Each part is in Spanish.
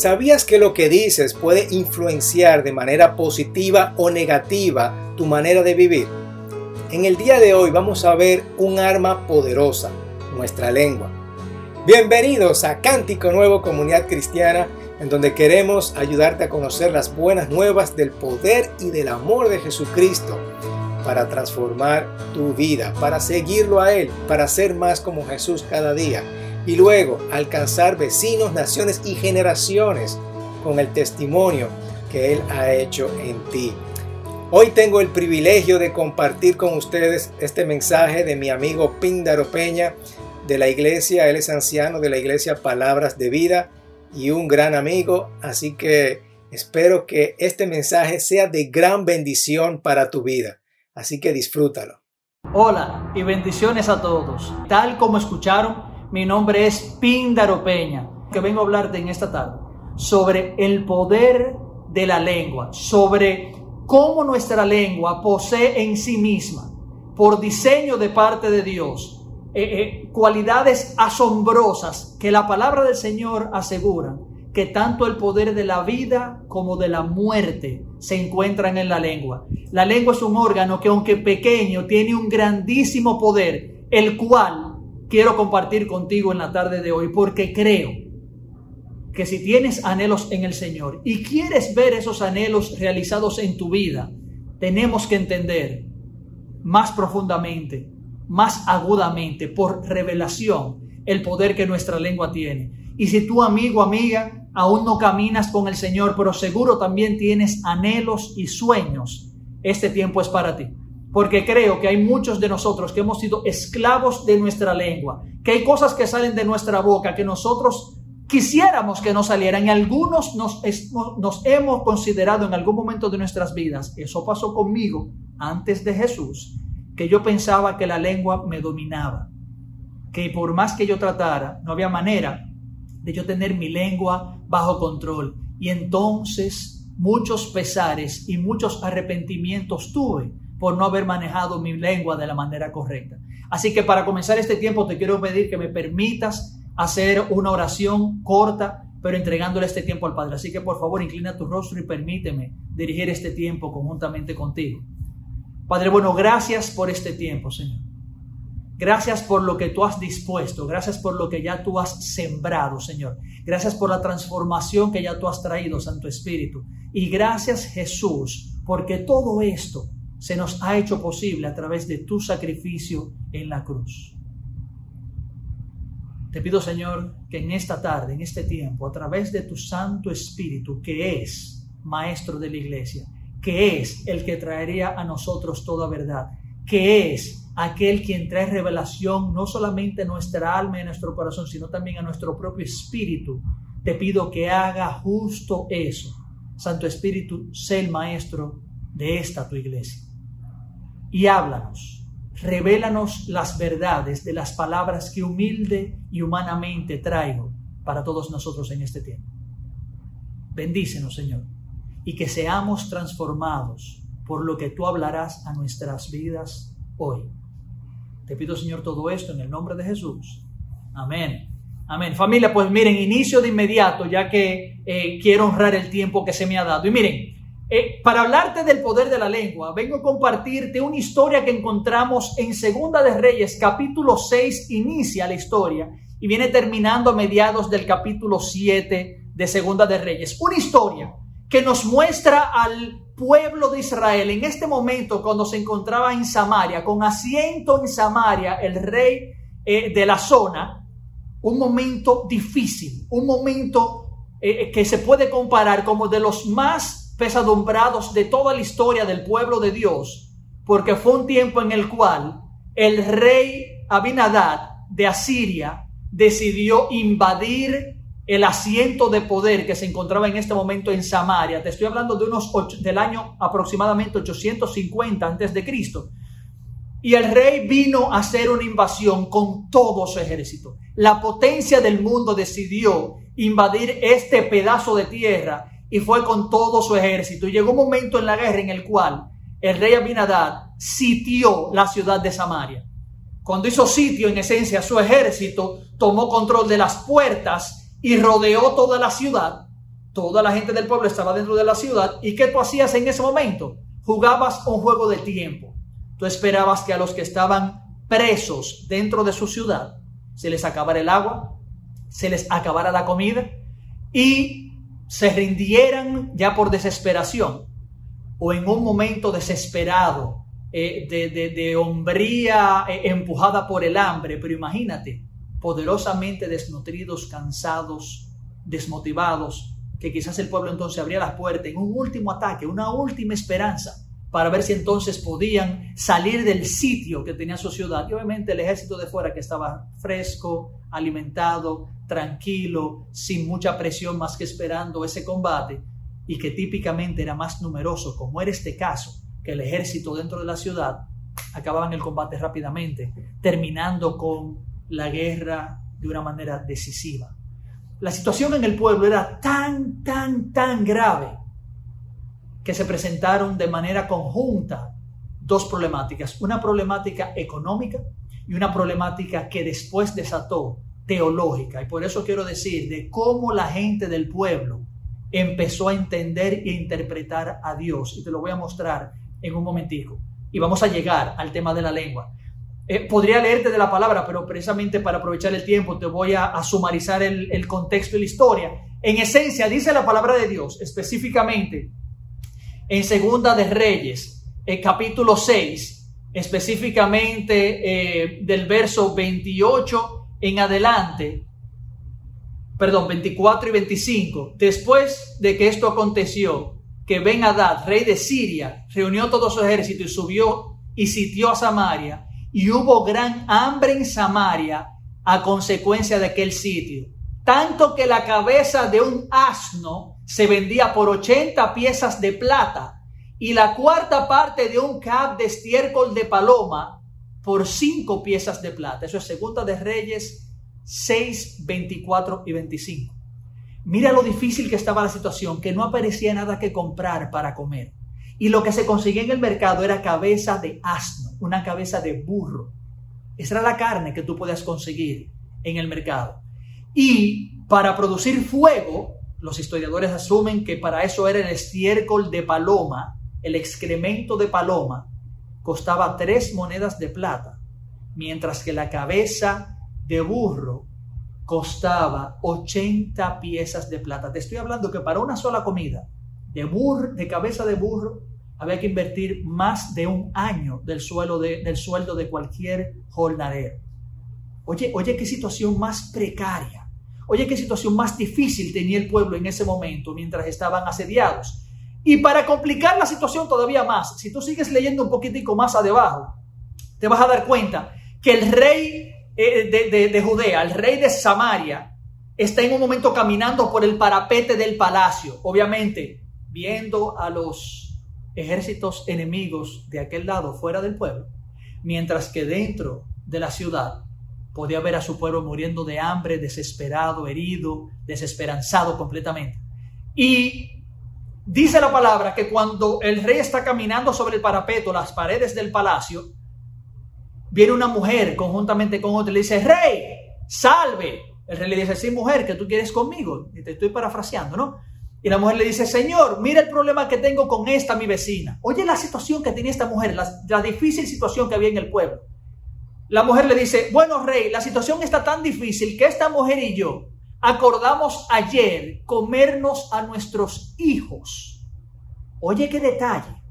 ¿Sabías que lo que dices puede influenciar de manera positiva o negativa tu manera de vivir? En el día de hoy vamos a ver un arma poderosa, nuestra lengua. Bienvenidos a Cántico Nuevo Comunidad Cristiana, en donde queremos ayudarte a conocer las buenas nuevas del poder y del amor de Jesucristo para transformar tu vida, para seguirlo a Él, para ser más como Jesús cada día y luego alcanzar vecinos, naciones y generaciones con el testimonio que Él ha hecho en ti. Hoy tengo el privilegio de compartir con ustedes este mensaje de mi amigo Píndaro Peña de la iglesia. Él es anciano de la iglesia Palabras de Vida y un gran amigo. Así que espero que este mensaje sea de gran bendición para tu vida. Así que disfrútalo. Hola y bendiciones a todos. Tal como escucharon, mi nombre es Píndaro Peña, que vengo a hablarte en esta tarde sobre el poder de la lengua, sobre cómo nuestra lengua posee en sí misma, por diseño de parte de Dios, eh, eh, cualidades asombrosas que la palabra del Señor asegura que tanto el poder de la vida como de la muerte se encuentran en la lengua. La lengua es un órgano que aunque pequeño tiene un grandísimo poder, el cual quiero compartir contigo en la tarde de hoy porque creo que si tienes anhelos en el Señor y quieres ver esos anhelos realizados en tu vida, tenemos que entender más profundamente, más agudamente, por revelación, el poder que nuestra lengua tiene. Y si tú, amigo, amiga, aún no caminas con el Señor, pero seguro también tienes anhelos y sueños, este tiempo es para ti porque creo que hay muchos de nosotros que hemos sido esclavos de nuestra lengua, que hay cosas que salen de nuestra boca que nosotros quisiéramos que no salieran y algunos nos, nos hemos considerado en algún momento de nuestras vidas, eso pasó conmigo antes de Jesús, que yo pensaba que la lengua me dominaba, que por más que yo tratara, no había manera de yo tener mi lengua bajo control. Y entonces muchos pesares y muchos arrepentimientos tuve por no haber manejado mi lengua de la manera correcta. Así que para comenzar este tiempo te quiero pedir que me permitas hacer una oración corta, pero entregándole este tiempo al Padre. Así que por favor inclina tu rostro y permíteme dirigir este tiempo conjuntamente contigo. Padre, bueno, gracias por este tiempo, Señor. Gracias por lo que tú has dispuesto, gracias por lo que ya tú has sembrado, Señor. Gracias por la transformación que ya tú has traído, Santo Espíritu. Y gracias, Jesús, porque todo esto se nos ha hecho posible a través de tu sacrificio en la cruz. Te pido, Señor, que en esta tarde, en este tiempo, a través de tu Santo Espíritu, que es Maestro de la Iglesia, que es el que traería a nosotros toda verdad, que es aquel quien trae revelación no solamente a nuestra alma y a nuestro corazón, sino también a nuestro propio espíritu, te pido que haga justo eso. Santo Espíritu, sé el Maestro de esta tu iglesia y háblanos. Revélanos las verdades de las palabras que humilde y humanamente traigo para todos nosotros en este tiempo. Bendícenos, Señor, y que seamos transformados por lo que tú hablarás a nuestras vidas hoy. Te pido, Señor, todo esto en el nombre de Jesús. Amén. Amén. Familia, pues miren, inicio de inmediato, ya que eh, quiero honrar el tiempo que se me ha dado. Y miren, eh, para hablarte del poder de la lengua, vengo a compartirte una historia que encontramos en Segunda de Reyes, capítulo 6, inicia la historia y viene terminando a mediados del capítulo 7 de Segunda de Reyes. Una historia que nos muestra al pueblo de Israel en este momento cuando se encontraba en Samaria, con asiento en Samaria, el rey eh, de la zona, un momento difícil, un momento eh, que se puede comparar como de los más pesadumbrados de toda la historia del pueblo de Dios, porque fue un tiempo en el cual el rey Abinadad de Asiria decidió invadir el asiento de poder que se encontraba en este momento en Samaria. Te estoy hablando de unos del año aproximadamente 850 antes de Cristo. Y el rey vino a hacer una invasión con todo su ejército. La potencia del mundo decidió invadir este pedazo de tierra y fue con todo su ejército. Y llegó un momento en la guerra en el cual el rey Abinadad sitió la ciudad de Samaria. Cuando hizo sitio, en esencia, su ejército tomó control de las puertas y rodeó toda la ciudad. toda la gente del pueblo estaba dentro de la ciudad. ¿Y qué tú hacías en ese momento? Jugabas un juego de tiempo. Tú esperabas que a los que estaban presos dentro de su ciudad se les acabara el agua, se les acabara la comida y se rindieran ya por desesperación o en un momento desesperado eh, de, hombría eh, empujada por el hambre, pero imagínate, poderosamente desnutridos, cansados, desmotivados, que quizás el pueblo entonces abría las puertas en un último ataque, una última esperanza para ver si entonces podían salir del sitio que tenía su ciudad. Y obviamente el ejército de fuera que estaba fresco, alimentado, tranquilo, sin mucha presión más que esperando ese combate y que típicamente era más numeroso, como era este caso, que el ejército dentro de la ciudad, acababan el combate rápidamente, terminando con la guerra de una manera decisiva. La situación en el pueblo era tan, tan, tan grave que se presentaron de manera conjunta dos problemáticas, una problemática económica y una problemática que después desató teológica. Y por eso quiero decir de cómo la gente del pueblo empezó a entender e interpretar a Dios. Y te lo voy a mostrar en un momentico. Y vamos a llegar al tema de la lengua. Eh, podría leerte de la palabra, pero precisamente para aprovechar el tiempo te voy a, sumarizar el, contexto y la historia. En esencia, dice la palabra de Dios, específicamente en Segunda de Reyes, el capítulo 6, específicamente eh, del verso 28 en adelante, perdón, 24 y 25, después de que esto aconteció, que Ben Hadad, rey de Siria, reunió todo su ejército y subió y sitió a Samaria, y hubo gran hambre en Samaria a consecuencia de aquel sitio, tanto que la cabeza de un asno se vendía por 80 piezas de plata y la cuarta parte de un cab de estiércol de paloma por 5 piezas de plata. Eso es Segunda de Reyes 6, 24 y 25. Mira lo difícil que estaba la situación, que no aparecía nada que comprar para comer. Y lo que se conseguía en el mercado era cabeza de asno, una cabeza de burro. Esa era la carne que tú podías conseguir en el mercado. Y para producir fuego, los historiadores asumen que para eso era el estiércol de paloma, el excremento de paloma, costaba tres monedas de plata, mientras que la cabeza de burro costaba 80 piezas de plata. Te estoy hablando que para una sola comida de, burro, de cabeza de burro había que invertir más de un año del, suelo de, del sueldo de cualquier jornalero. Oye, oye, qué situación más precaria. Oye, qué situación más difícil tenía el pueblo en ese momento mientras estaban asediados. Y para complicar la situación todavía más, si tú sigues leyendo un poquitico más abajo, te vas a dar cuenta que el rey eh, de, de Judea, el rey de Samaria, está en un momento caminando por el parapete del palacio, obviamente viendo a los ejércitos enemigos de aquel lado fuera del pueblo, mientras que dentro de la ciudad podía ver a su pueblo muriendo de hambre, desesperado, herido, desesperanzado completamente. Y dice la palabra que cuando el rey está caminando sobre el parapeto, las paredes del palacio, viene una mujer conjuntamente con otra y le dice, rey, salve. El rey le dice, sí, mujer, que tú quieres conmigo. Y te estoy parafraseando, ¿no? Y la mujer le dice, Señor, mira el problema que tengo con esta mi vecina. Oye la situación que tenía esta mujer, la difícil situación que había en el pueblo. La mujer le dice, bueno rey, la situación está tan difícil que esta mujer y yo acordamos ayer comernos a nuestros hijos. Oye qué detalle,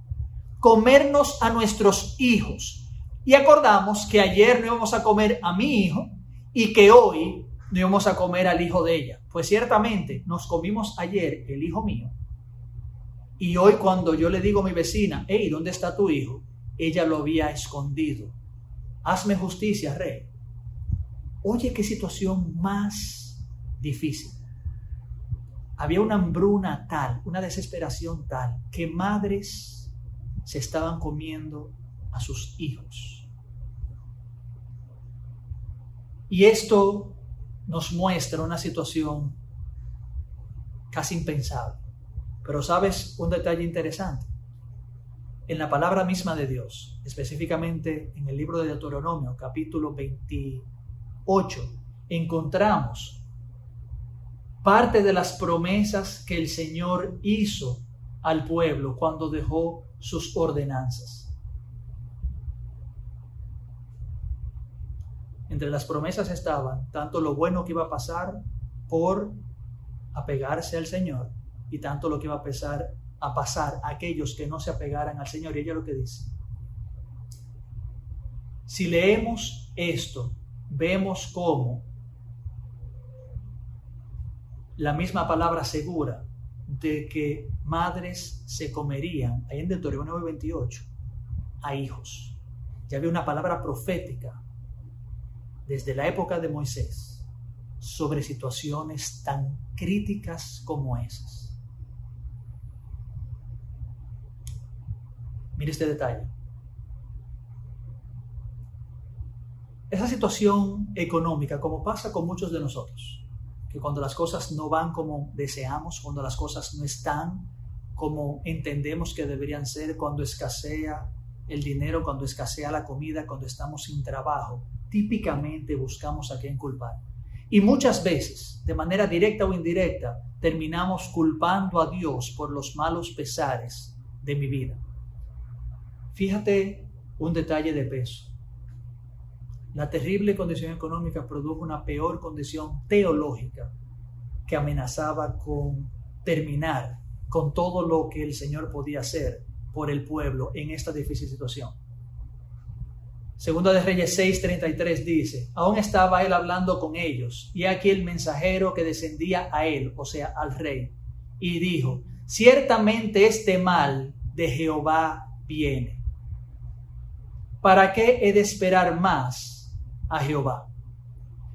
comernos a nuestros hijos. Y acordamos que ayer no íbamos a comer a mi hijo y que hoy no íbamos a comer al hijo de ella. Pues ciertamente nos comimos ayer el hijo mío. Y hoy cuando yo le digo a mi vecina, hey, ¿dónde está tu hijo? Ella lo había escondido hazme justicia, rey. Oye, qué situación más difícil. Había una hambruna tal, una desesperación tal, que madres se estaban comiendo a sus hijos. Y esto nos muestra una situación casi impensable. Pero sabes un detalle interesante en la palabra misma de Dios, específicamente en el libro de Deuteronomio, capítulo 28, encontramos parte de las promesas que el Señor hizo al pueblo cuando dejó sus ordenanzas. Entre las promesas estaban tanto lo bueno que iba a pasar por apegarse al Señor y tanto lo que iba a pasar a pasar a aquellos que no se apegaran al Señor. Y ella lo que dice. Si leemos esto, vemos cómo la misma palabra segura de que madres se comerían, ahí en Deuteronomio 9:28, a hijos. Ya había una palabra profética desde la época de Moisés sobre situaciones tan críticas como esas. Mire este detalle. Esa situación económica, como pasa con muchos de nosotros, que cuando las cosas no van como deseamos, cuando las cosas no están como entendemos que deberían ser, cuando escasea el dinero, cuando escasea la comida, cuando estamos sin trabajo, típicamente buscamos a quién culpar. Y muchas veces, de manera directa o indirecta, terminamos culpando a Dios por los malos pesares de mi vida. Fíjate un detalle de peso. La terrible condición económica produjo una peor condición teológica que amenazaba con terminar con todo lo que el Señor podía hacer por el pueblo en esta difícil situación. Segunda de Reyes 6:33 dice, aún estaba él hablando con ellos, y aquí el mensajero que descendía a él, o sea, al rey, y dijo, ciertamente este mal de Jehová viene. ¿Para qué he de esperar más a Jehová.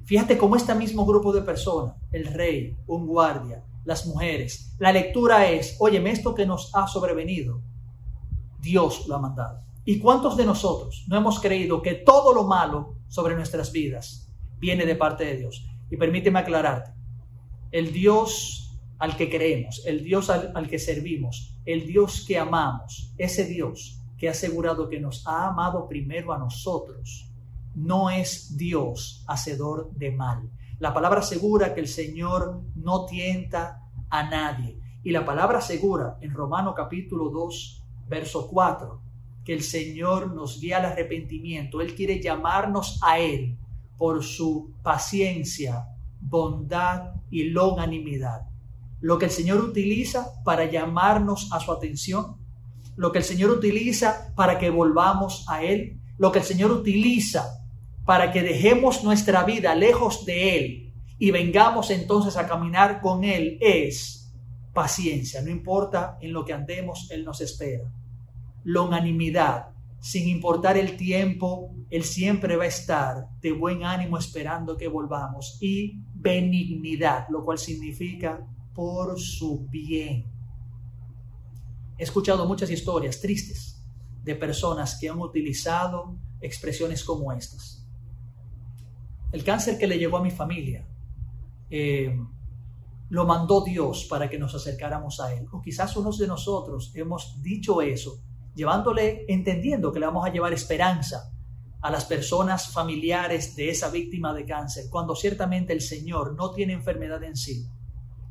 Fíjate cómo este mismo grupo de personas, el rey, un guardia, las mujeres, la lectura es, óyeme, esto que nos ha sobrevenido, Dios lo ha mandado. ¿Y cuántos de nosotros no hemos creído que todo lo malo sobre nuestras vidas viene de parte de Dios? Y permíteme aclararte, el Dios al que creemos, el Dios al, al que servimos, el Dios que amamos, ese Dios que ha asegurado que nos ha amado primero a nosotros, no es Dios hacedor de mal. La palabra asegura que el Señor no tienta a nadie. Y la palabra asegura en Romano capítulo 2, verso 4, que el Señor nos guía al arrepentimiento. Él quiere llamarnos a Él por su paciencia, bondad y longanimidad. Lo que el Señor utiliza para llamarnos a su atención, lo que el Señor utiliza para que volvamos a Él, lo que el Señor utiliza para que dejemos nuestra vida lejos de Él y vengamos entonces a caminar con Él es paciencia. No importa en lo que andemos, Él nos espera. Longanimidad, sin importar el tiempo, Él siempre va a estar de buen ánimo esperando que volvamos. Y benignidad, lo cual significa por su bien. He escuchado muchas historias tristes de personas que han utilizado expresiones como estas el cáncer que le llegó a mi familia, eh, lo mandó Dios para que nos acercáramos a Él. O quizás unos de nosotros hemos dicho eso, llevándole, entendiendo que le vamos a llevar esperanza a las personas familiares de esa víctima de cáncer, cuando ciertamente el Señor no tiene enfermedad en sí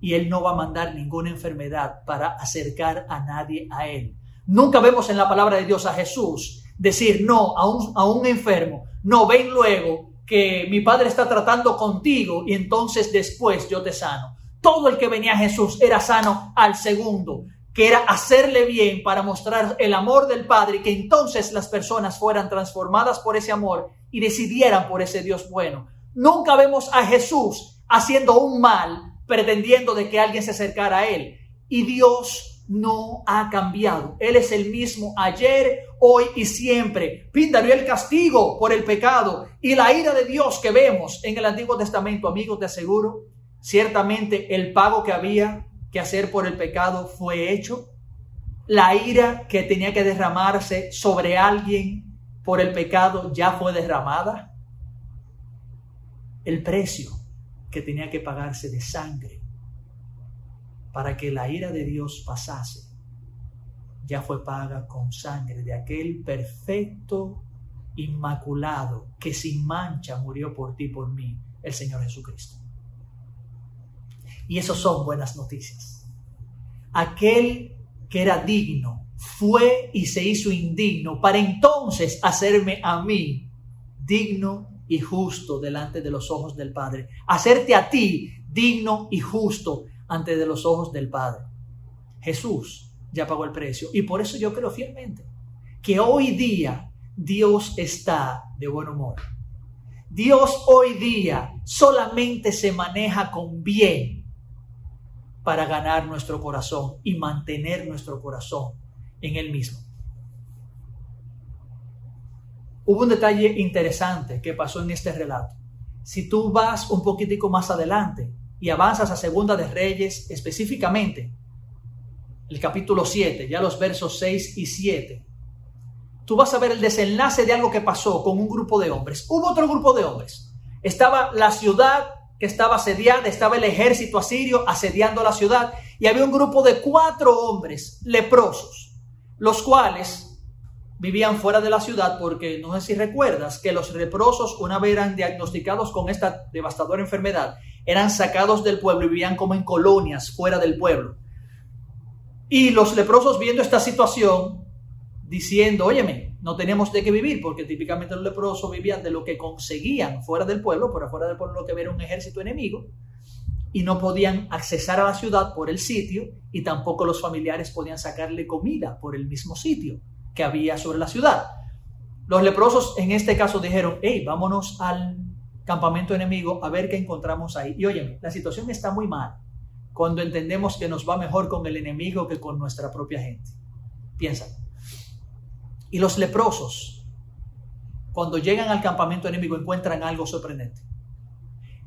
y Él no va a mandar ninguna enfermedad para acercar a nadie a Él. Nunca vemos en la palabra de Dios a Jesús decir no a un, a un enfermo, no ven luego que mi Padre está tratando contigo y entonces después yo te sano. Todo el que venía a Jesús era sano al segundo, que era hacerle bien para mostrar el amor del Padre y que entonces las personas fueran transformadas por ese amor y decidieran por ese Dios bueno. Nunca vemos a Jesús haciendo un mal pretendiendo de que alguien se acercara a Él. Y Dios no ha cambiado. Él es el mismo ayer, hoy y siempre. Píndale el castigo por el pecado y la ira de Dios que vemos en el Antiguo Testamento, amigos, te aseguro, ciertamente el pago que había que hacer por el pecado fue hecho. La ira que tenía que derramarse sobre alguien por el pecado ya fue derramada. El precio que tenía que pagarse de sangre para que la ira de Dios pasase, ya fue paga con sangre de aquel perfecto, inmaculado, que sin mancha murió por ti, por mí, el Señor Jesucristo. Y eso son buenas noticias. Aquel que era digno fue y se hizo indigno para entonces hacerme a mí digno y justo delante de los ojos del Padre. Hacerte a ti digno y justo ante de los ojos del Padre. Jesús ya pagó el precio. Y por eso yo creo fielmente que hoy día Dios está de buen humor. Dios hoy día solamente se maneja con bien para ganar nuestro corazón y mantener nuestro corazón en Él mismo. Hubo un detalle interesante que pasó en este relato. Si tú vas un poquitico más adelante y avanzas a Segunda de Reyes específicamente, el capítulo 7, ya los versos 6 y 7, tú vas a ver el desenlace de algo que pasó con un grupo de hombres. Hubo otro grupo de hombres. Estaba la ciudad que estaba asediada, estaba el ejército asirio asediando la ciudad y había un grupo de cuatro hombres leprosos, los cuales vivían fuera de la ciudad porque no sé si recuerdas que los leprosos una vez eran diagnosticados con esta devastadora enfermedad, eran sacados del pueblo y vivían como en colonias fuera del pueblo. Y los leprosos viendo esta situación, diciendo, óyeme, no tenemos de qué vivir, porque típicamente los leprosos vivían de lo que conseguían fuera del pueblo, por afuera del pueblo lo que era un ejército enemigo, y no podían accesar a la ciudad por el sitio, y tampoco los familiares podían sacarle comida por el mismo sitio que había sobre la ciudad. Los leprosos en este caso dijeron, hey, vámonos al campamento enemigo a ver qué encontramos ahí. Y oye, la situación está muy mal cuando entendemos que nos va mejor con el enemigo que con nuestra propia gente. Piensa. Y los leprosos, cuando llegan al campamento enemigo, encuentran algo sorprendente.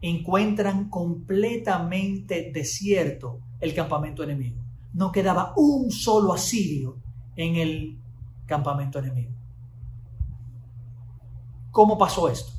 Encuentran completamente desierto el campamento enemigo. No quedaba un solo asirio en el campamento enemigo. ¿Cómo pasó esto?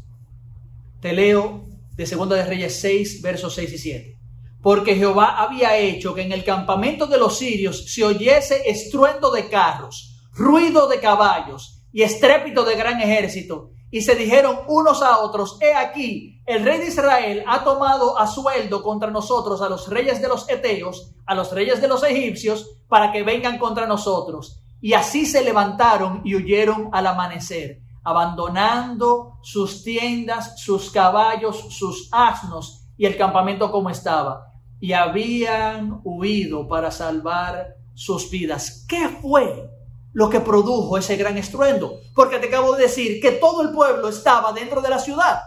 Te leo de 2 de Reyes 6, versos 6 y 7. Porque Jehová había hecho que en el campamento de los sirios se oyese estruendo de carros, ruido de caballos y estrépito de gran ejército. Y se dijeron unos a otros, he aquí, el rey de Israel ha tomado a sueldo contra nosotros a los reyes de los Eteos, a los reyes de los egipcios, para que vengan contra nosotros. Y así se levantaron y huyeron al amanecer, abandonando sus tiendas, sus caballos, sus asnos y el campamento como estaba. Y habían huido para salvar sus vidas. ¿Qué fue lo que produjo ese gran estruendo? Porque te acabo de decir que todo el pueblo estaba dentro de la ciudad.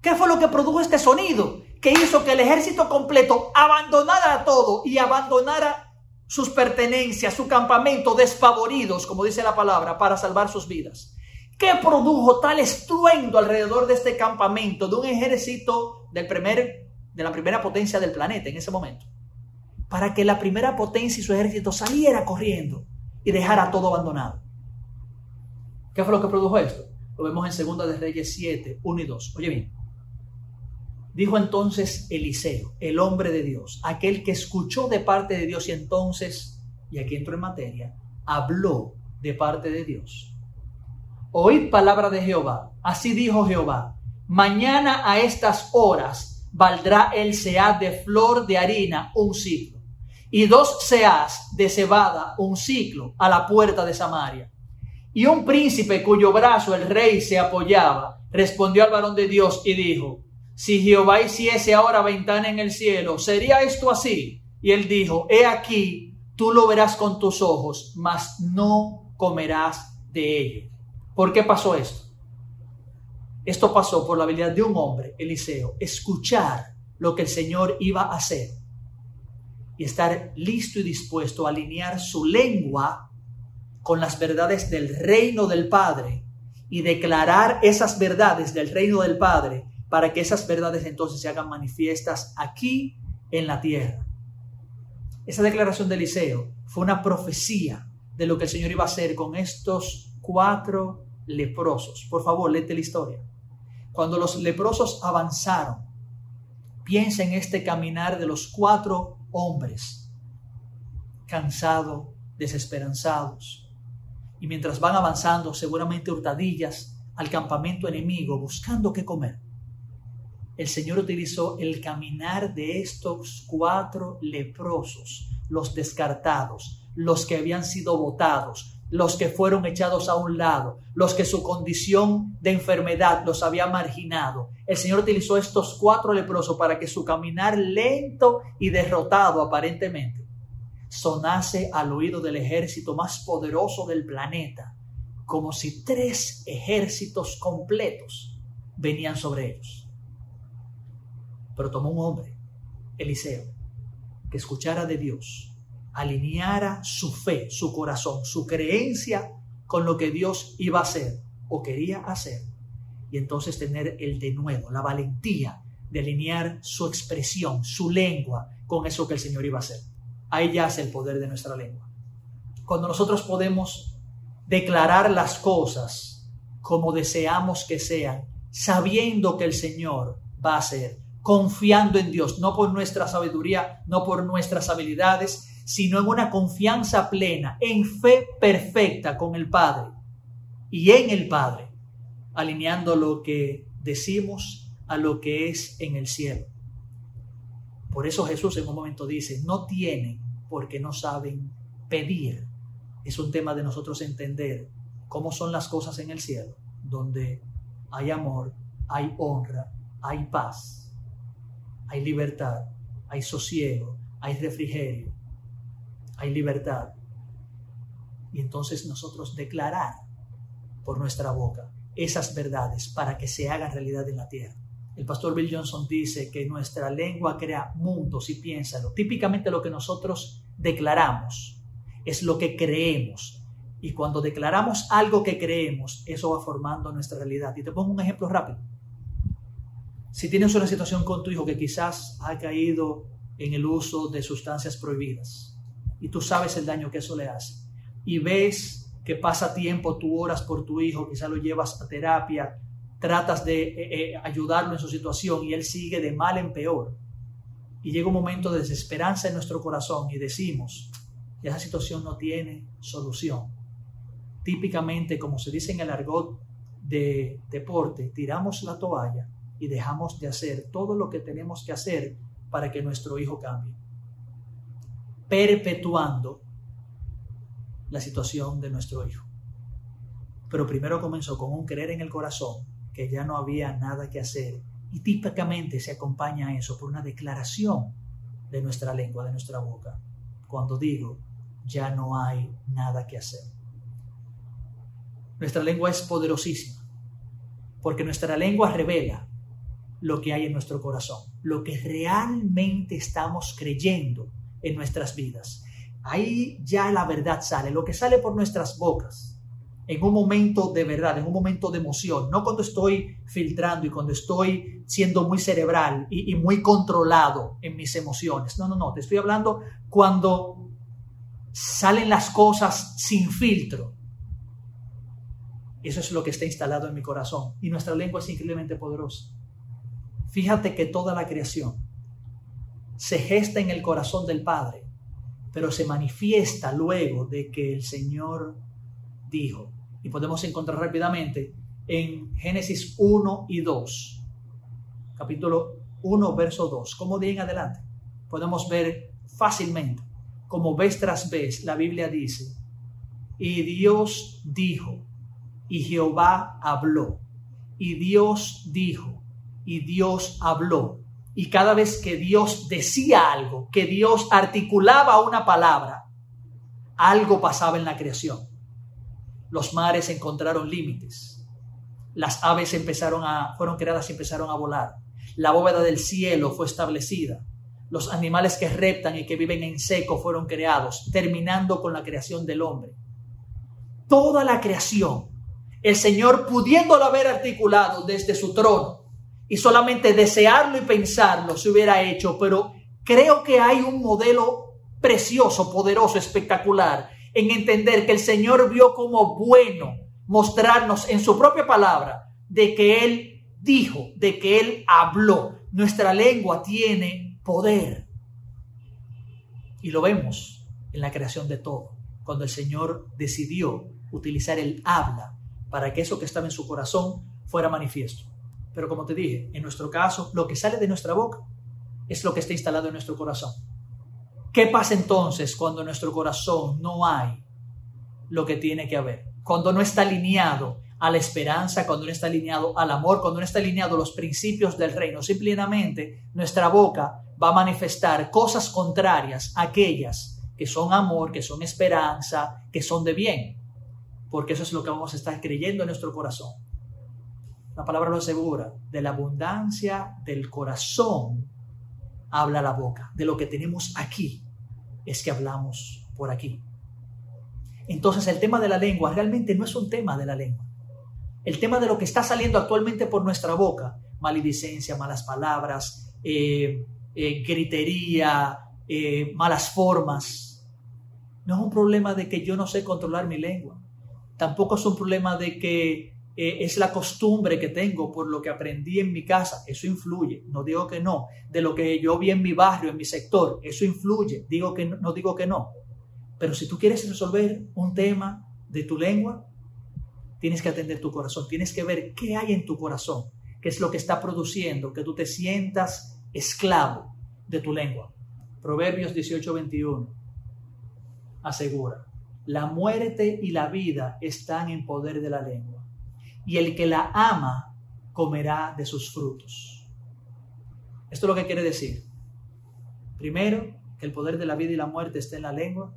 ¿Qué fue lo que produjo este sonido? Que hizo que el ejército completo abandonara todo y abandonara sus pertenencias, su campamento, desfavoridos, como dice la palabra, para salvar sus vidas. ¿Qué produjo tal estruendo alrededor de este campamento de un ejército del primer, de la primera potencia del planeta en ese momento? Para que la primera potencia y su ejército saliera corriendo y dejara todo abandonado. ¿Qué fue lo que produjo esto? Lo vemos en 2 de Reyes 7, 1 y 2. Oye bien. Dijo entonces Eliseo, el hombre de Dios, aquel que escuchó de parte de Dios y entonces, y aquí entro en materia, habló de parte de Dios. Oíd palabra de Jehová. Así dijo Jehová, mañana a estas horas valdrá el sead de flor de harina un ciclo y dos seas de cebada un ciclo a la puerta de Samaria. Y un príncipe cuyo brazo el rey se apoyaba respondió al varón de Dios y dijo, si Jehová hiciese ahora ventana en el cielo, ¿sería esto así? Y él dijo, he aquí, tú lo verás con tus ojos, mas no comerás de ello. ¿Por qué pasó esto? Esto pasó por la habilidad de un hombre, Eliseo, escuchar lo que el Señor iba a hacer y estar listo y dispuesto a alinear su lengua con las verdades del reino del Padre y declarar esas verdades del reino del Padre para que esas verdades entonces se hagan manifiestas aquí en la tierra. Esa declaración de Eliseo fue una profecía de lo que el Señor iba a hacer con estos cuatro leprosos. Por favor, léete la historia. Cuando los leprosos avanzaron, piensa en este caminar de los cuatro hombres, cansados, desesperanzados. Y mientras van avanzando, seguramente hurtadillas al campamento enemigo, buscando qué comer el Señor utilizó el caminar de estos cuatro leprosos, los descartados, los que habían sido votados, los que fueron echados a un lado, los que su condición de enfermedad los había marginado. El Señor utilizó estos cuatro leprosos para que su caminar lento y derrotado aparentemente sonase al oído del ejército más poderoso del planeta, como si tres ejércitos completos venían sobre ellos. Pero tomó un hombre, Eliseo, que escuchara de Dios, alineara su fe, su corazón, su creencia con lo que Dios iba a hacer o quería hacer, y entonces tener el de nuevo, la valentía de alinear su expresión, su lengua con eso que el Señor iba a hacer. Ahí yace el poder de nuestra lengua. Cuando nosotros podemos declarar las cosas como deseamos que sean, sabiendo que el Señor va a hacer, confiando en Dios, no por nuestra sabiduría, no por nuestras habilidades, sino en una confianza plena, en fe perfecta con el Padre y en el Padre, alineando lo que decimos a lo que es en el cielo. Por eso Jesús en un momento dice, no tienen porque no saben pedir. Es un tema de nosotros entender cómo son las cosas en el cielo, donde hay amor, hay honra, hay paz hay libertad, hay sosiego, hay refrigerio, hay libertad. Y entonces nosotros declarar por nuestra boca esas verdades para que se hagan realidad en la tierra. El pastor Bill Johnson dice que nuestra lengua crea mundos y piénsalo. Típicamente lo que nosotros declaramos es lo que creemos. Y cuando declaramos algo que creemos, eso va formando nuestra realidad. Y te pongo un ejemplo rápido. Si tienes una situación con tu hijo que quizás ha caído en el uso de sustancias prohibidas y tú sabes el daño que eso le hace y ves que pasa tiempo, tú oras por tu hijo, quizás lo llevas a terapia, tratas de eh, eh, ayudarlo en su situación y él sigue de mal en peor. Y llega un momento de desesperanza en nuestro corazón y decimos, esa situación no tiene solución. Típicamente, como se dice en el argot de deporte, tiramos la toalla y dejamos de hacer todo lo que tenemos que hacer para que nuestro hijo cambie, perpetuando la situación de nuestro hijo. Pero primero comenzó con un creer en el corazón que ya no había nada que hacer y típicamente se acompaña a eso por una declaración de nuestra lengua, de nuestra boca, cuando digo, ya no hay nada que hacer. Nuestra lengua es poderosísima, porque nuestra lengua revela lo que hay en nuestro corazón, lo que realmente estamos creyendo en nuestras vidas. Ahí ya la verdad sale, lo que sale por nuestras bocas, en un momento de verdad, en un momento de emoción, no cuando estoy filtrando y cuando estoy siendo muy cerebral y, muy controlado en mis emociones. No, no, no, te estoy hablando cuando salen las cosas sin filtro. Eso es lo que está instalado en mi corazón y nuestra lengua es increíblemente poderosa. Fíjate que toda la creación se gesta en el corazón del Padre, pero se manifiesta luego de que el Señor dijo. Y podemos encontrar rápidamente en Génesis 1 y 2, capítulo 1, verso 2, como de en adelante. Podemos ver fácilmente, como vez tras vez, la Biblia dice, y Dios dijo, y Jehová habló, y Dios dijo, y Dios habló. Y cada vez que Dios decía algo, que Dios articulaba una palabra, algo pasaba en la creación. Los mares encontraron límites. Las aves empezaron a, fueron creadas y empezaron a volar. La bóveda del cielo fue establecida. Los animales que reptan y que viven en seco fueron creados, terminando con la creación del hombre. Toda la creación, el Señor pudiéndolo haber articulado desde su trono, y solamente desearlo y pensarlo se hubiera hecho, pero creo que hay un modelo precioso, poderoso, espectacular en entender que el Señor vio como bueno mostrarnos en su propia palabra de que Él dijo, de que Él habló. Nuestra lengua tiene poder. Y lo vemos en la creación de todo, cuando el Señor decidió utilizar el habla para que eso que estaba en su corazón fuera manifiesto. Pero como te dije, en nuestro caso, lo que sale de nuestra boca es lo que está instalado en nuestro corazón. ¿Qué pasa entonces cuando nuestro corazón no hay lo que tiene que haber? Cuando no está alineado a la esperanza, cuando no está alineado al amor, cuando no está alineado a los principios del reino. Simplemente nuestra boca va a manifestar cosas contrarias a aquellas que son amor, que son esperanza, que son de bien. Porque eso es lo que vamos a estar creyendo en nuestro corazón. La palabra lo asegura. De la abundancia del corazón habla la boca. De lo que tenemos aquí es que hablamos por aquí. Entonces el tema de la lengua realmente no es un tema de la lengua. El tema de lo que está saliendo actualmente por nuestra boca, maledicencia, malas palabras, eh, eh, gritería, eh, malas formas, no es un problema de que yo no sé controlar mi lengua. Tampoco es un problema de que es la costumbre que tengo por lo que aprendí en mi casa, eso influye, no digo que no, de lo que yo vi en mi barrio, en mi sector, eso influye, digo que no, no digo que no. Pero si tú quieres resolver un tema de tu lengua, tienes que atender tu corazón, tienes que ver qué hay en tu corazón, qué es lo que está produciendo, que tú te sientas esclavo de tu lengua. Proverbios 18:21 asegura, la muerte y la vida están en poder de la lengua y el que la ama comerá de sus frutos. Esto es lo que quiere decir. Primero, que el poder de la vida y la muerte esté en la lengua,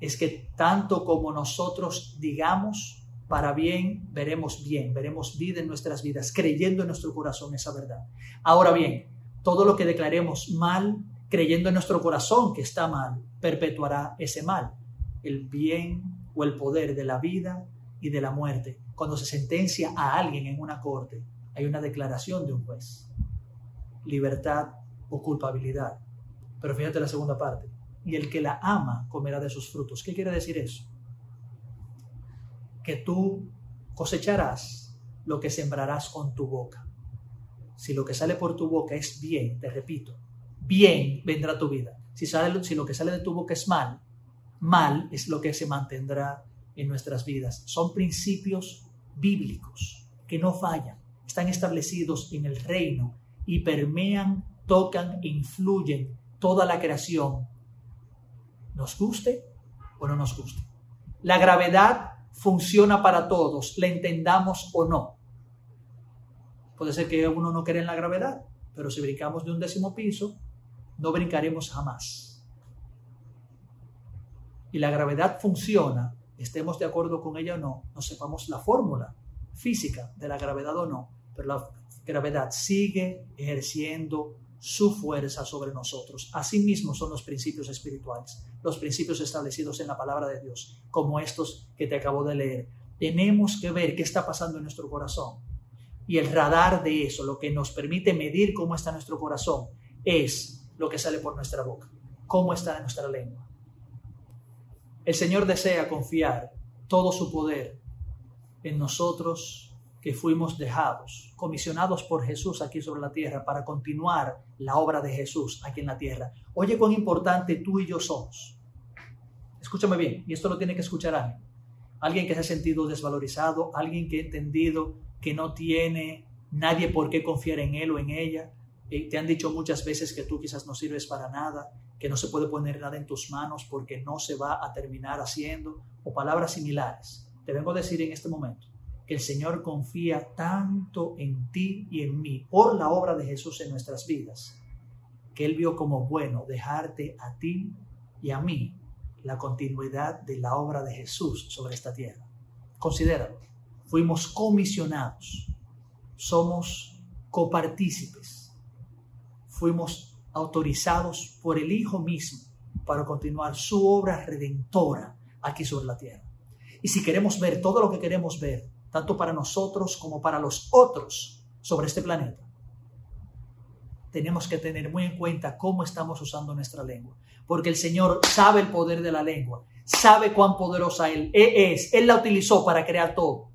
es que tanto como nosotros digamos para bien, veremos bien, veremos vida en nuestras vidas, creyendo en nuestro corazón esa verdad. Ahora bien, todo lo que declaremos mal, creyendo en nuestro corazón que está mal, perpetuará ese mal. El bien o el poder de la vida y de la muerte. Cuando se sentencia a alguien en una corte, hay una declaración de un juez. Libertad o culpabilidad. Pero fíjate la segunda parte. Y el que la ama comerá de sus frutos. ¿Qué quiere decir eso? Que tú cosecharás lo que sembrarás con tu boca. Si lo que sale por tu boca es bien, te repito, bien vendrá tu vida. Si, sale, si lo que sale de tu boca es mal, mal es lo que se mantendrá en nuestras vidas. Son principios bíblicos que no fallan, están establecidos en el reino y permean, tocan e influyen toda la creación, nos guste o no nos guste. La gravedad funciona para todos, la entendamos o no. Puede ser que uno no cree en la gravedad, pero si brincamos de un décimo piso, no brincaremos jamás. Y la gravedad funciona estemos de acuerdo con ella o no, no sepamos la fórmula física de la gravedad o no, pero la gravedad sigue ejerciendo su fuerza sobre nosotros. Asimismo son los principios espirituales, los principios establecidos en la palabra de Dios, como estos que te acabo de leer. Tenemos que ver qué está pasando en nuestro corazón. Y el radar de eso, lo que nos permite medir cómo está nuestro corazón, es lo que sale por nuestra boca, cómo está nuestra lengua. El Señor desea confiar todo su poder en nosotros que fuimos dejados, comisionados por Jesús aquí sobre la tierra para continuar la obra de Jesús aquí en la tierra. Oye cuán importante tú y yo somos. Escúchame bien, y esto lo tiene que escuchar alguien. Alguien que se ha sentido desvalorizado, alguien que ha entendido que no tiene nadie por qué confiar en él o en ella. Eh, te han dicho muchas veces que tú quizás no sirves para nada, que no se puede poner nada en tus manos porque no se va a terminar haciendo, o palabras similares. Te vengo a decir en este momento que el Señor confía tanto en ti y en mí por la obra de Jesús en nuestras vidas, que Él vio como bueno dejarte a ti y a mí la continuidad de la obra de Jesús sobre esta tierra. Considéralo, fuimos comisionados, somos copartícipes, fuimos autorizados por el Hijo mismo para continuar su obra redentora aquí sobre la tierra. Y si queremos ver todo lo que queremos ver, tanto para nosotros como para los otros sobre este planeta, tenemos que tener muy en cuenta cómo estamos usando nuestra lengua. Porque el Señor sabe el poder de la lengua, sabe cuán poderosa Él es. Él la utilizó para crear todo.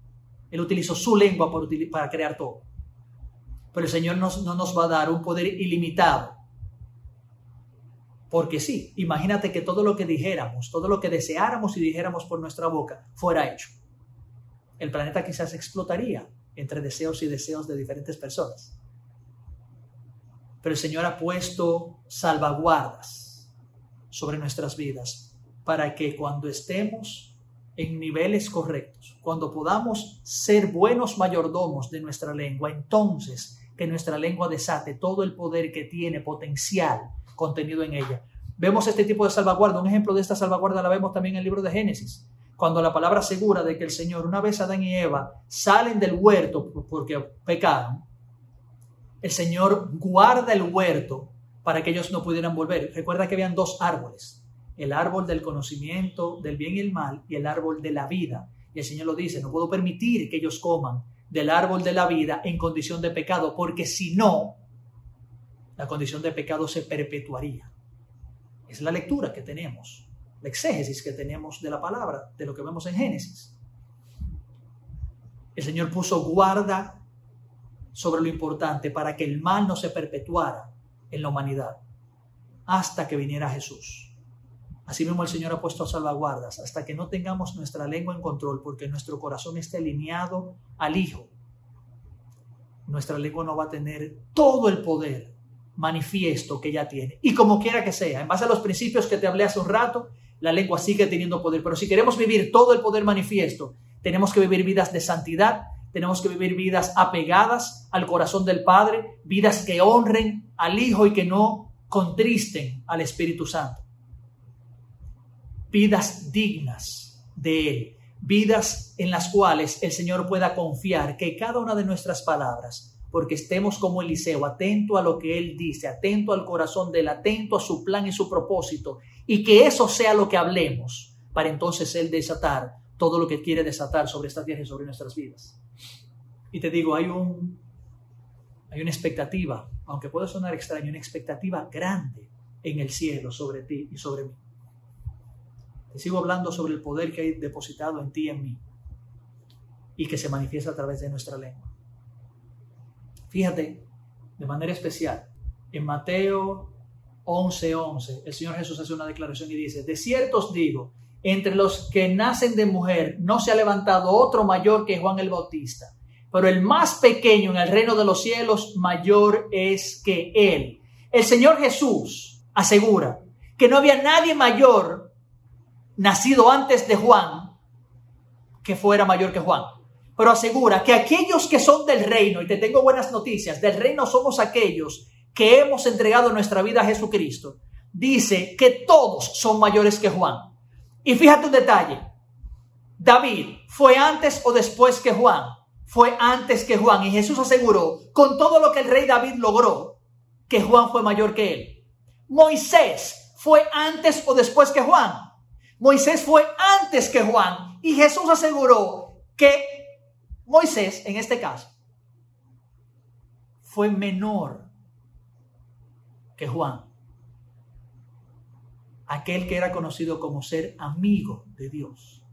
Él utilizó su lengua para crear todo. Pero el Señor no nos va a dar un poder ilimitado porque sí, imagínate que todo lo que dijéramos, todo lo que deseáramos y dijéramos por nuestra boca fuera hecho. El planeta quizás explotaría entre deseos y deseos de diferentes personas. Pero el Señor ha puesto salvaguardas sobre nuestras vidas para que cuando estemos en niveles correctos, cuando podamos ser buenos mayordomos de nuestra lengua, entonces que nuestra lengua desate todo el poder que tiene potencial contenido en ella. Vemos este tipo de salvaguarda. Un ejemplo de esta salvaguarda la vemos también en el libro de Génesis cuando la palabra asegura de que el Señor, una vez Adán y Eva salen del huerto porque pecaron, el Señor guarda el huerto para que ellos no pudieran volver. Recuerda que habían dos árboles, el árbol del conocimiento del bien y el mal y el árbol de la vida. Y el Señor lo dice, no puedo permitir que ellos coman del árbol de la vida en condición de pecado, porque si no, la condición de pecado se perpetuaría. Es la lectura que tenemos la exégesis que tenemos de la palabra, de lo que vemos en Génesis. El Señor puso guarda sobre lo importante para que el mal no se perpetuara en la humanidad hasta que viniera Jesús. Así mismo el Señor ha puesto salvaguardas hasta que no tengamos nuestra lengua en control porque nuestro corazón esté alineado al Hijo. Nuestra lengua no va a tener todo el poder manifiesto que ya tiene. Y como quiera que sea, en base a los principios que te hablé hace un rato, la lengua sigue teniendo poder. Pero si queremos vivir todo el poder manifiesto, tenemos que vivir vidas de santidad, tenemos que vivir vidas apegadas al corazón del Padre, vidas que honren al Hijo y que no contristen al Espíritu Santo. Vidas dignas de Él, vidas en las cuales el Señor pueda confiar que cada una de nuestras palabras porque estemos como Eliseo, atento a lo que él dice, atento al corazón de él, atento a su plan y su propósito, y que eso sea lo que hablemos, para entonces él desatar todo lo que quiere desatar sobre esta tierra y sobre nuestras vidas. Y te digo, hay un hay una expectativa, aunque pueda sonar extraño, una expectativa grande en el cielo sobre ti y sobre mí. Te sigo hablando sobre el poder que hay depositado en ti y en mí y que se manifiesta a través de nuestra lengua. Fíjate, de manera especial, en Mateo 11:11, 11, el Señor Jesús hace una declaración y dice, de cierto os digo, entre los que nacen de mujer no se ha levantado otro mayor que Juan el Bautista, pero el más pequeño en el reino de los cielos mayor es que él. El Señor Jesús asegura que no había nadie mayor nacido antes de Juan que fuera mayor que Juan pero asegura que aquellos que son del reino, y te tengo buenas noticias, del reino somos aquellos que hemos entregado nuestra vida a Jesucristo, dice que todos son mayores que Juan. Y fíjate un detalle, David fue antes o después que Juan, fue antes que Juan, y Jesús aseguró, con todo lo que el rey David logró, que Juan fue mayor que él. Moisés fue antes o después que Juan. Moisés fue antes que Juan, y Jesús aseguró que Moisés, en este caso, fue menor que Juan, aquel que era conocido como ser amigo de Dios.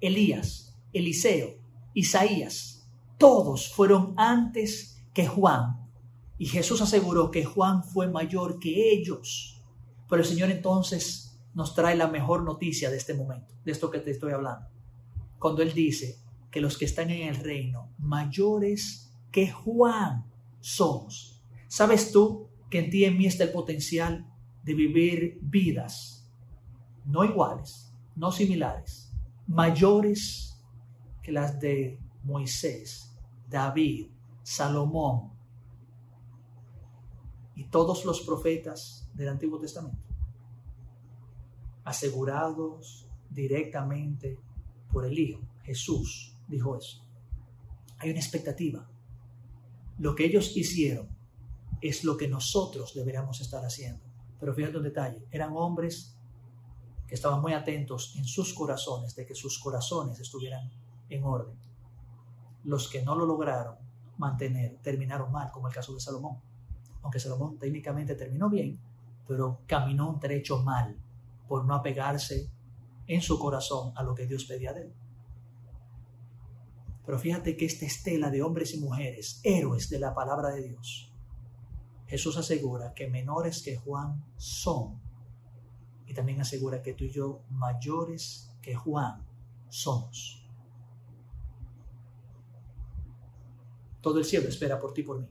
Elías, Eliseo, Isaías, todos fueron antes que Juan. Y Jesús aseguró que Juan fue mayor que ellos. Pero el Señor entonces nos trae la mejor noticia de este momento, de esto que te estoy hablando. Cuando Él dice, que los que están en el reino, mayores que Juan somos. ¿Sabes tú que en ti y en mí está el potencial de vivir vidas no iguales, no similares, mayores que las de Moisés, David, Salomón y todos los profetas del Antiguo Testamento? Asegurados directamente por el Hijo, Jesús dijo eso. Hay una expectativa. Lo que ellos hicieron es lo que nosotros deberíamos estar haciendo. Pero fíjate un detalle, eran hombres que estaban muy atentos en sus corazones, de que sus corazones estuvieran en orden. Los que no lo lograron mantener terminaron mal, como el caso de Salomón. Aunque Salomón técnicamente terminó bien, pero caminó un trecho mal por no apegarse en su corazón a lo que Dios pedía de él. Pero fíjate que esta estela de hombres y mujeres, héroes de la palabra de Dios, Jesús asegura que menores que Juan son. Y también asegura que tú y yo mayores que Juan somos. Todo el cielo espera por ti y por mí.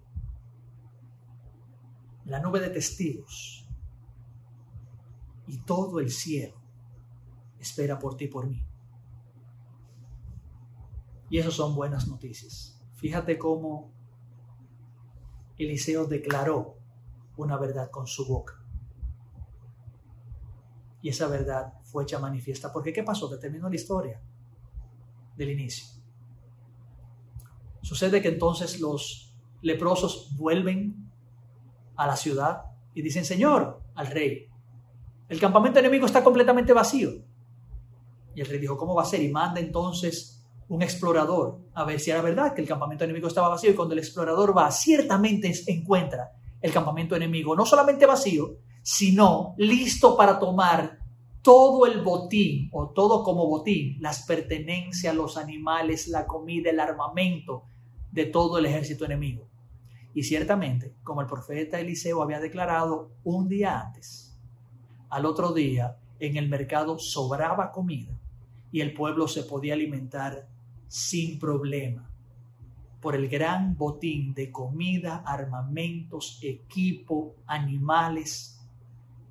La nube de testigos y todo el cielo espera por ti y por mí. Y eso son buenas noticias. Fíjate cómo Eliseo declaró una verdad con su boca. Y esa verdad fue hecha manifiesta. Porque ¿qué pasó? terminó la historia del inicio. Sucede que entonces los leprosos vuelven a la ciudad y dicen, Señor, al rey, el campamento enemigo está completamente vacío. Y el rey dijo, ¿cómo va a ser? Y manda entonces un explorador a ver si era verdad que el campamento enemigo estaba vacío. Y cuando el explorador va, ciertamente encuentra el campamento enemigo no solamente vacío, sino listo para tomar todo el botín o todo como botín, las pertenencias, los animales, la comida, el armamento de todo el ejército enemigo. Y ciertamente, como el profeta Eliseo había declarado un día antes, al otro día en el mercado sobraba comida y el pueblo se podía alimentar sin problema por el gran botín de comida, armamentos, equipo, animales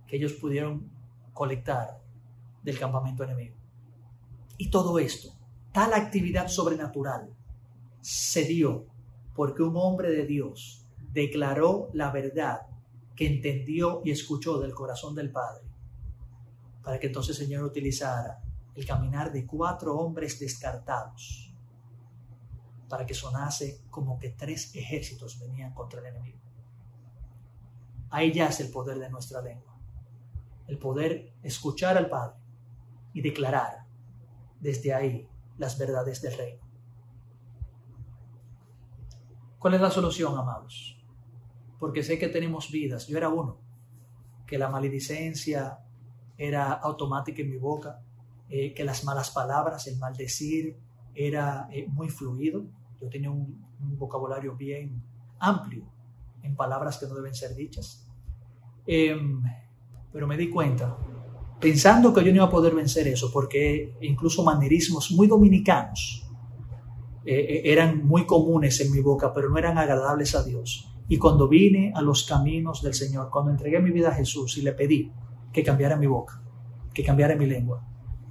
que ellos pudieron colectar del campamento enemigo. Y todo esto, tal actividad sobrenatural, se dio porque un hombre de Dios declaró la verdad que entendió y escuchó del corazón del Padre, para que entonces el Señor utilizara el caminar de cuatro hombres descartados para que sonase como que tres ejércitos venían contra el enemigo. Ahí ya es el poder de nuestra lengua, el poder escuchar al Padre y declarar desde ahí las verdades del reino. ¿Cuál es la solución, amados? Porque sé que tenemos vidas. Yo era uno, que la maledicencia era automática en mi boca, eh, que las malas palabras, el maldecir, era eh, muy fluido. Yo tenía un, vocabulario bien amplio en palabras que no deben ser dichas. Em, pero me di cuenta, pensando que yo no iba a poder vencer eso, porque incluso manerismos muy dominicanos eh, eh, eran muy comunes en mi boca, pero no eran agradables a Dios. Y cuando vine a los caminos del Señor, cuando entregué mi vida a Jesús y le pedí que cambiara mi boca, que cambiara mi lengua,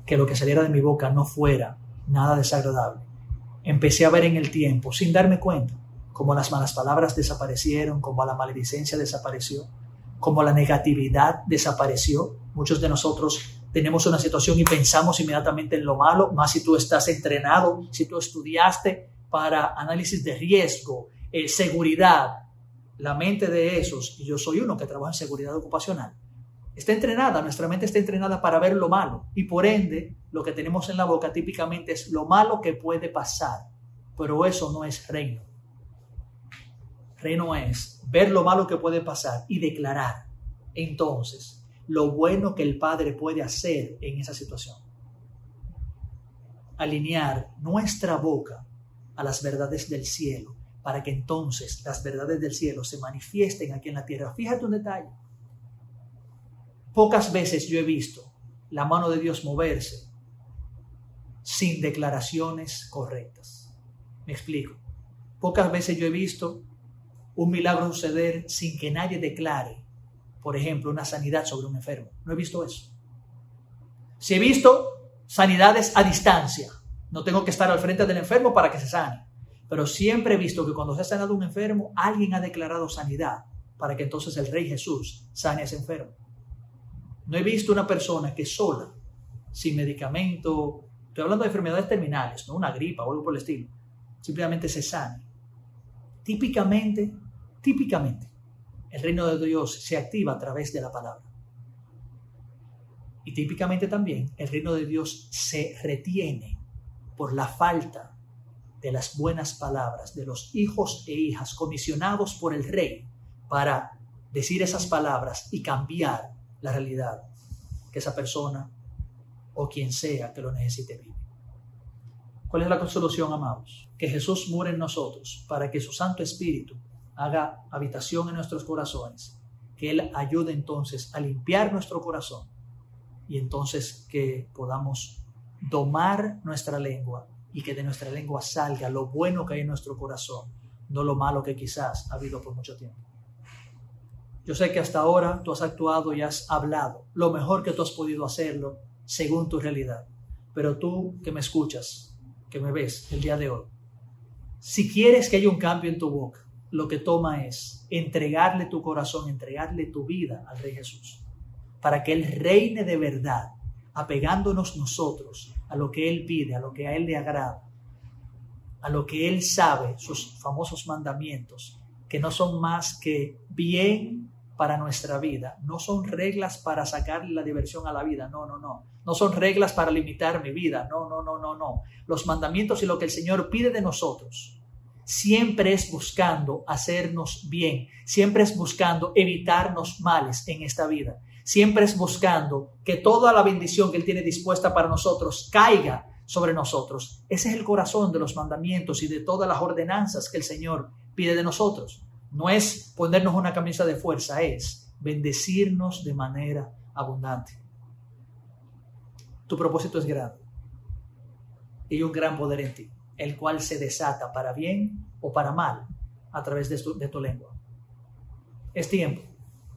que lo que saliera de mi boca no fuera nada desagradable, empecé a ver en el tiempo, sin darme cuenta, como las malas palabras desaparecieron, como la maledicencia desapareció, como la negatividad desapareció. Muchos de nosotros tenemos una situación y pensamos inmediatamente en lo malo, más si tú estás entrenado, si tú estudiaste para análisis de riesgo, eh, seguridad. La mente de esos, y yo soy uno que trabaja en seguridad ocupacional, está entrenada, nuestra mente está entrenada para ver lo malo y por ende lo que tenemos en la boca típicamente es lo malo que puede pasar, pero eso no es reino. Reino es ver lo malo que puede pasar y declarar entonces lo bueno que el Padre puede hacer en esa situación. Alinear nuestra boca a las verdades del cielo para que entonces las verdades del cielo se manifiesten aquí en la tierra. Fíjate un detalle. Pocas veces yo he visto la mano de Dios moverse sin declaraciones correctas. Me explico. Pocas veces yo he visto un milagro suceder sin que nadie declare, por ejemplo, una sanidad sobre un enfermo. No he visto eso. Si he visto sanidades a distancia, no tengo que estar al frente del enfermo para que se sane. Pero siempre he visto que cuando se ha sanado un enfermo, alguien ha declarado sanidad para que entonces el Rey Jesús sane ese enfermo. No he visto una persona que sola, sin medicamento, estoy hablando de enfermedades terminales, no una gripa o algo por el estilo, simplemente se sane. Típicamente, típicamente, el reino de Dios se activa a través de la palabra. Y típicamente también el reino de Dios se retiene por la falta de las buenas palabras de los hijos e hijas comisionados por el rey para decir esas palabras y cambiar la realidad que esa persona o quien sea que lo necesite vive. ¿Cuál es la solución, amados? Que Jesús muere en nosotros para que su Santo Espíritu haga habitación en nuestros corazones, que Él ayude entonces a limpiar nuestro corazón y entonces que podamos domar nuestra lengua y que de nuestra lengua salga lo bueno que hay en nuestro corazón, no lo malo que quizás ha habido por mucho tiempo. Yo sé que hasta ahora tú has actuado y has hablado lo mejor que tú has podido hacerlo según tu realidad. Pero tú que me escuchas, que me ves el día de hoy, si quieres que haya un cambio en tu boca, lo que toma es entregarle tu corazón, entregarle tu vida al Rey Jesús, para que Él reine de verdad, apegándonos nosotros a lo que Él pide, a lo que a Él le agrada, a lo que Él sabe, sus famosos mandamientos, que no son más que bien para nuestra vida, no son reglas para sacarle la diversión a la vida, no, no, no, no son reglas para limitar mi vida, no, no, no, no, no. Los mandamientos y lo que el Señor pide de nosotros siempre es buscando hacernos bien, siempre es buscando evitarnos males en esta vida, siempre es buscando que toda la bendición que Él tiene dispuesta para nosotros caiga sobre nosotros. Ese es el corazón de los mandamientos y de todas las ordenanzas que el Señor pide de nosotros. No es ponernos una camisa de fuerza, es bendecirnos de manera abundante. Tu propósito es grande y un gran poder en ti, el cual se desata para bien o para mal a través de tu, de tu lengua. Es tiempo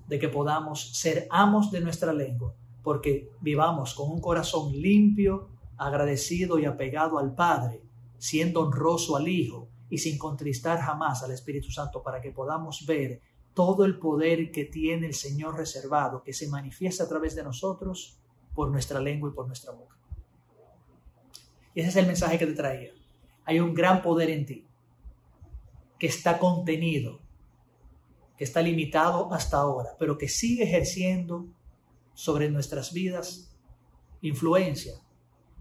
de que podamos ser amos de nuestra lengua, porque vivamos con un corazón limpio, agradecido y apegado al Padre, siendo honroso al Hijo y sin contristar jamás al Espíritu Santo para que podamos ver todo el poder que tiene el Señor reservado, que se manifiesta a través de nosotros por nuestra lengua y por nuestra boca. Y ese es el mensaje que te traía. Hay un gran poder en ti que está contenido, que está limitado hasta ahora, pero que sigue ejerciendo sobre nuestras vidas influencia,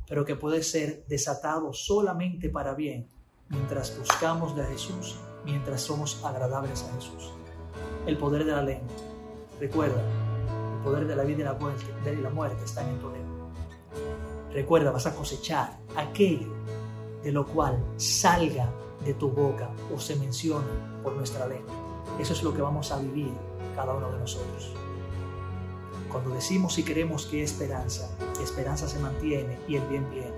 pero que puede ser desatado solamente para bien mientras buscamos de Jesús, mientras somos agradables a Jesús. El poder de la lengua. Recuerda, el poder de la vida y la muerte, de en tu lengua. Recuerda, vas a cosechar aquello de lo cual salga de tu boca o se mencione por nuestra lengua. Eso es lo que vamos a vivir cada uno de nosotros. Cuando decimos y queremos que esperanza, esperanza se mantiene y el bien viene.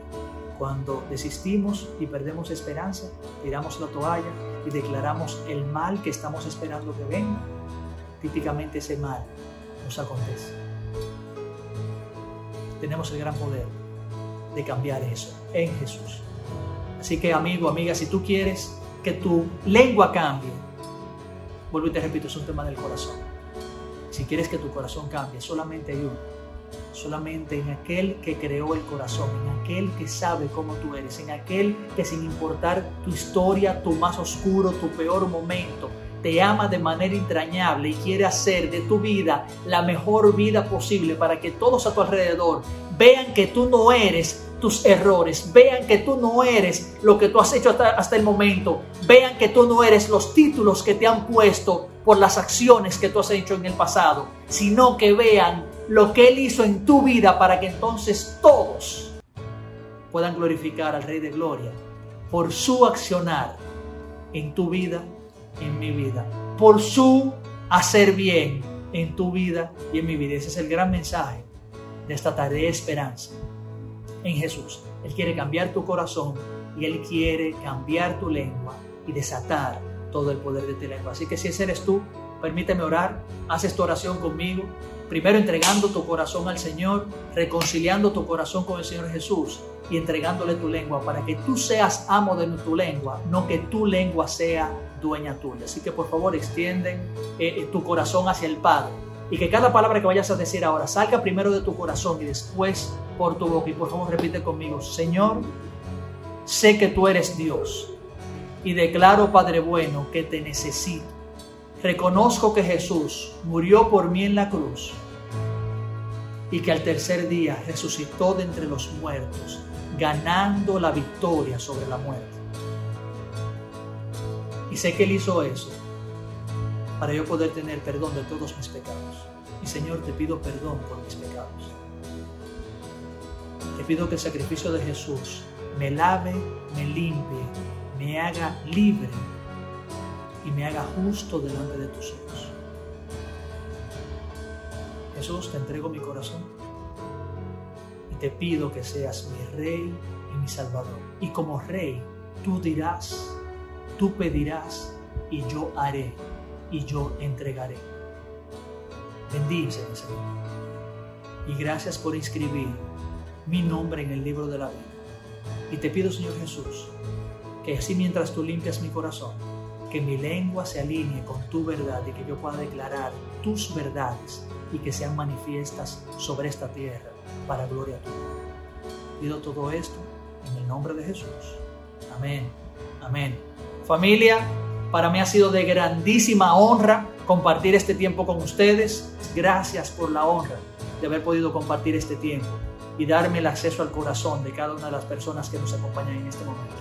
Cuando desistimos y perdemos esperanza, tiramos la toalla y declaramos el mal que estamos esperando que venga, típicamente ese mal nos acontece. Tenemos el gran poder de cambiar eso en Jesús. Así que amigo, amiga, si tú quieres que tu lengua cambie, vuelvo y te repito, es un tema del corazón. Si quieres que tu corazón cambie, solamente hay uno solamente en aquel que creó el corazón, en aquel que sabe cómo tú eres, en aquel que sin importar tu historia, tu más oscuro, tu peor momento, te ama de manera entrañable y quiere hacer de tu vida la mejor vida posible para que todos a tu alrededor vean que tú no eres tus errores, vean que tú no eres lo que tú has hecho hasta, hasta el momento, vean que tú no eres los títulos que te han puesto por las acciones que tú has hecho en el pasado, sino que vean lo que Él hizo en tu vida para que entonces todos puedan glorificar al Rey de Gloria por su accionar en tu vida, en mi vida, por su hacer bien en tu vida y en mi vida. Ese es el gran mensaje de esta tarde de esperanza en Jesús. Él quiere cambiar tu corazón y Él quiere cambiar tu lengua y desatar todo el poder de tu lengua. Así que si ese eres tú, permíteme orar, haces tu oración conmigo Primero entregando tu corazón al Señor, reconciliando tu corazón con el Señor Jesús y entregándole tu lengua para que tú seas amo de tu lengua, no que tu lengua sea dueña tuya. Así que por favor extiende eh, eh, tu corazón hacia el Padre y que cada palabra que vayas a decir ahora salga primero de tu corazón y después por tu boca. Y por favor repite conmigo, Señor, sé que tú eres Dios y declaro, Padre bueno, que te necesito reconozco que Jesús murió por mí en la cruz y que al tercer día resucitó de entre los muertos, ganando la victoria sobre la muerte. Y sé que Él hizo eso para yo poder tener perdón de todos mis pecados. Y Señor, te pido perdón por mis pecados. Te pido que el sacrificio de Jesús me lave, me limpie, me haga libre y me haga justo delante de tus ojos. Jesús, te entrego mi corazón y te pido que seas mi Rey y mi Salvador. Y como Rey, tú dirás, tú pedirás y yo haré y yo entregaré. Bendice, Señor. Y gracias por inscribir mi nombre en el libro de la vida. Y te pido, Señor Jesús, que así mientras tú limpias mi corazón, que mi lengua se alinee con tu verdad y que yo pueda declarar tus verdades y que sean manifiestas sobre esta tierra para gloria tuya. Pido todo esto en el nombre de Jesús. Amén. Amén. Familia, para mí ha sido de grandísima honra compartir este tiempo con ustedes. Gracias por la honra de haber podido compartir este tiempo y darme el acceso al corazón de cada una de las personas que nos acompañan en este momento.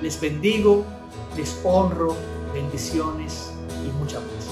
Les bendigo, les honro, bendiciones y mucha paz.